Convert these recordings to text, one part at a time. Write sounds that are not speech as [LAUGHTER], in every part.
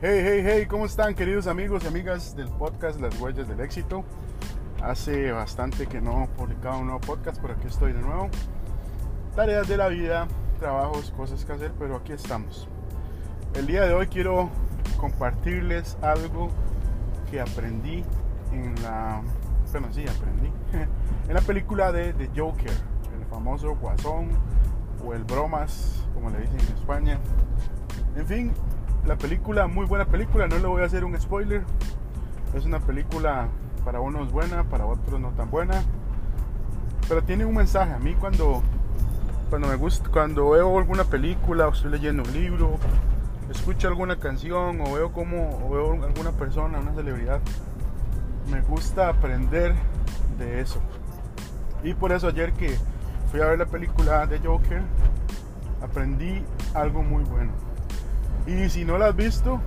Hey, hey, hey, ¿cómo están queridos amigos y amigas del podcast Las Huellas del Éxito? Hace bastante que no publicaba un nuevo podcast, pero aquí estoy de nuevo. Tareas de la vida, trabajos, cosas que hacer, pero aquí estamos. El día de hoy quiero compartirles algo que aprendí en la... Bueno, sí, aprendí. [LAUGHS] en la película de The Joker, el famoso Guasón o el Bromas, como le dicen en España. En fin, la película, muy buena película, no le voy a hacer un spoiler. Es una película para unos buena, para otros no tan buena. Pero tiene un mensaje. A mí cuando, cuando me gusta, cuando veo alguna película o estoy leyendo un libro, escucho alguna canción o veo como veo alguna persona, una celebridad, me gusta aprender de eso. Y por eso ayer que fui a ver la película de Joker, aprendí algo muy bueno. Y si no la has visto,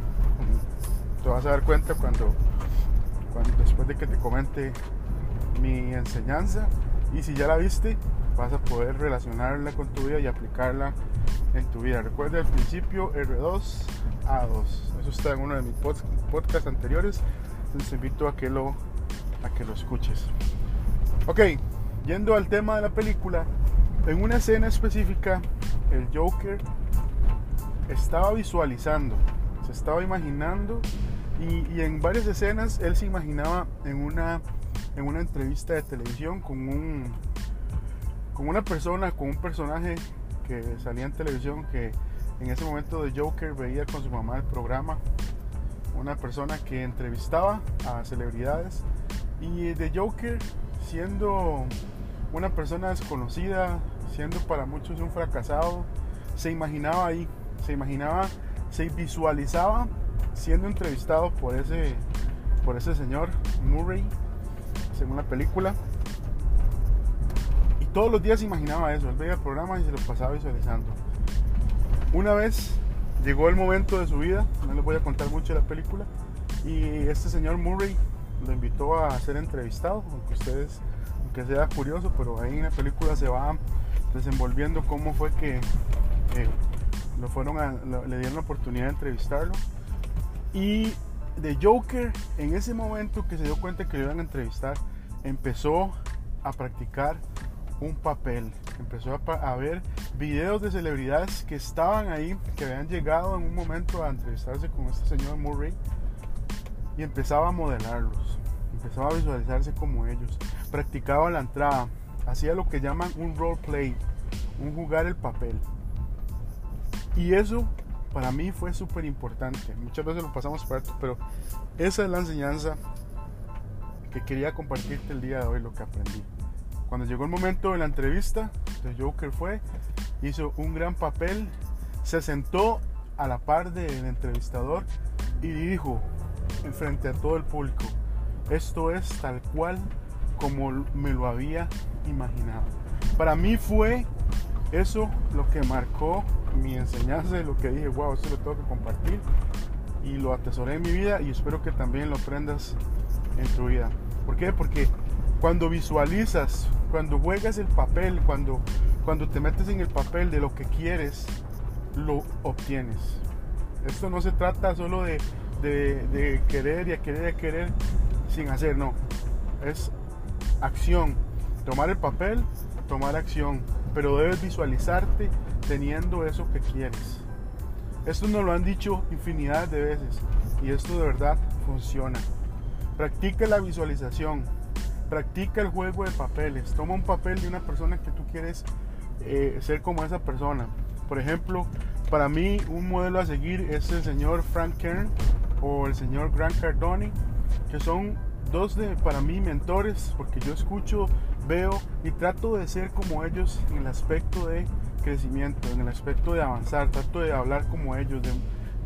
te vas a dar cuenta cuando, cuando después de que te comente mi enseñanza. Y si ya la viste, vas a poder relacionarla con tu vida y aplicarla en tu vida. Recuerda el principio R2 A2. Eso está en uno de mis podcasts anteriores. Les invito a que lo, a que lo escuches. Ok, yendo al tema de la película, en una escena específica, el Joker estaba visualizando, se estaba imaginando y, en varias escenas él se imaginaba en una, en una entrevista de televisión con, un, con una persona, con un personaje que salía en televisión que en ese momento de Joker veía con su mamá el programa, una persona que entrevistaba a celebridades. Y de Joker siendo una persona desconocida, siendo para muchos un fracasado, se imaginaba ahí se imaginaba, se visualizaba siendo entrevistado por ese, por ese señor Murray, según la película. Y todos los días se imaginaba eso, él veía el programa y se lo pasaba visualizando. Una vez llegó el momento de su vida, no les voy a contar mucho de la película, y este señor Murray lo invitó a ser entrevistado, aunque ustedes, aunque sea curioso, pero ahí en la película se va desenvolviendo cómo fue que eh, lo fueron le dieron la oportunidad de entrevistarlo. Y de Joker, en ese momento que se dio cuenta que lo iban a entrevistar, empezó a practicar un papel. Empezó a, ver videos de celebridades que estaban ahí, que habían llegado en un momento a entrevistarse con este señor Murray. Y empezaba a modelarlos. Empezaba a visualizarse como ellos. Practicaba la entrada. Hacía lo que llaman un role play. Un jugar el papel. Y eso para mí fue súper importante. Muchas veces lo pasamos por alto, pero esa es la enseñanza que quería compartirte el día de hoy, lo que aprendí. Cuando llegó el momento de la entrevista, el Joker fue, hizo un gran papel, se sentó a la par del entrevistador y dijo frente a todo el público, esto es tal cual como me lo había imaginado. Para mí fue eso lo que marcó mi enseñanza y lo que dije, wow, esto lo tengo que compartir y lo atesoré en mi vida y espero que también lo aprendas en tu vida. ¿Por qué? Porque cuando visualizas, cuando juegas el papel, cuando, cuando te metes en el papel de lo que quieres, lo obtienes. Esto no se trata solo de, de, de querer y a querer y a querer sin hacer, no. Es acción. Tomar el papel, tomar acción. Pero debes visualizarte teniendo eso que quieres. Esto nos lo han dicho infinidad de veces y esto de verdad funciona. Practica la visualización, practica el juego de papeles. Toma un papel de una persona que tú quieres eh, ser como esa persona. Por ejemplo, para mí un modelo a seguir es el señor Frank Kern o el señor Grant Cardone, que son dos de para mí mentores porque yo escucho, veo y trato de ser como ellos en el aspecto de crecimiento, en el aspecto de avanzar, trato de hablar como ellos,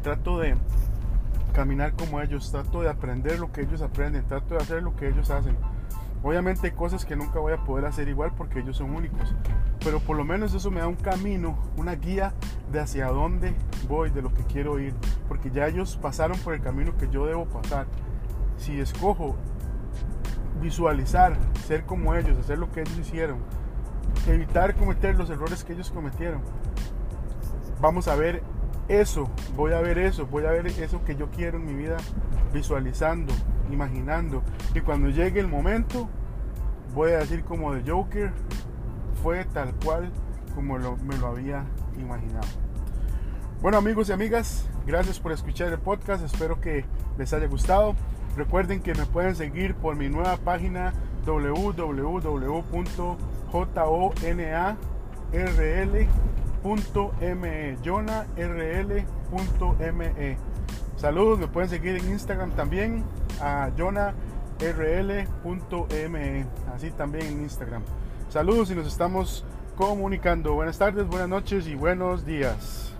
trato de caminar como ellos, trato de aprender lo que ellos aprenden, trato de hacer lo que ellos hacen. Obviamente hay cosas que nunca voy a poder hacer igual porque ellos son únicos, pero por lo menos eso me da un camino, una guía de hacia dónde voy, de lo que quiero ir, porque ya ellos pasaron por el camino que yo debo pasar. Si escojo visualizar, ser como ellos, hacer lo que ellos hicieron, evitar cometer los errores que ellos cometieron. Vamos a ver eso, voy a ver eso, voy a ver eso que yo quiero en mi vida, visualizando, imaginando. Y cuando llegue el momento, voy a decir como de Joker, fue tal cual como me lo había imaginado. Bueno amigos y amigas, gracias por escuchar el podcast, espero que les haya gustado. Recuerden que me pueden seguir por mi nueva página jonarl.me Saludos, me pueden seguir en Instagram también a jonarl.me así también en Instagram. Saludos y nos estamos comunicando. Buenas tardes, buenas noches y buenos días.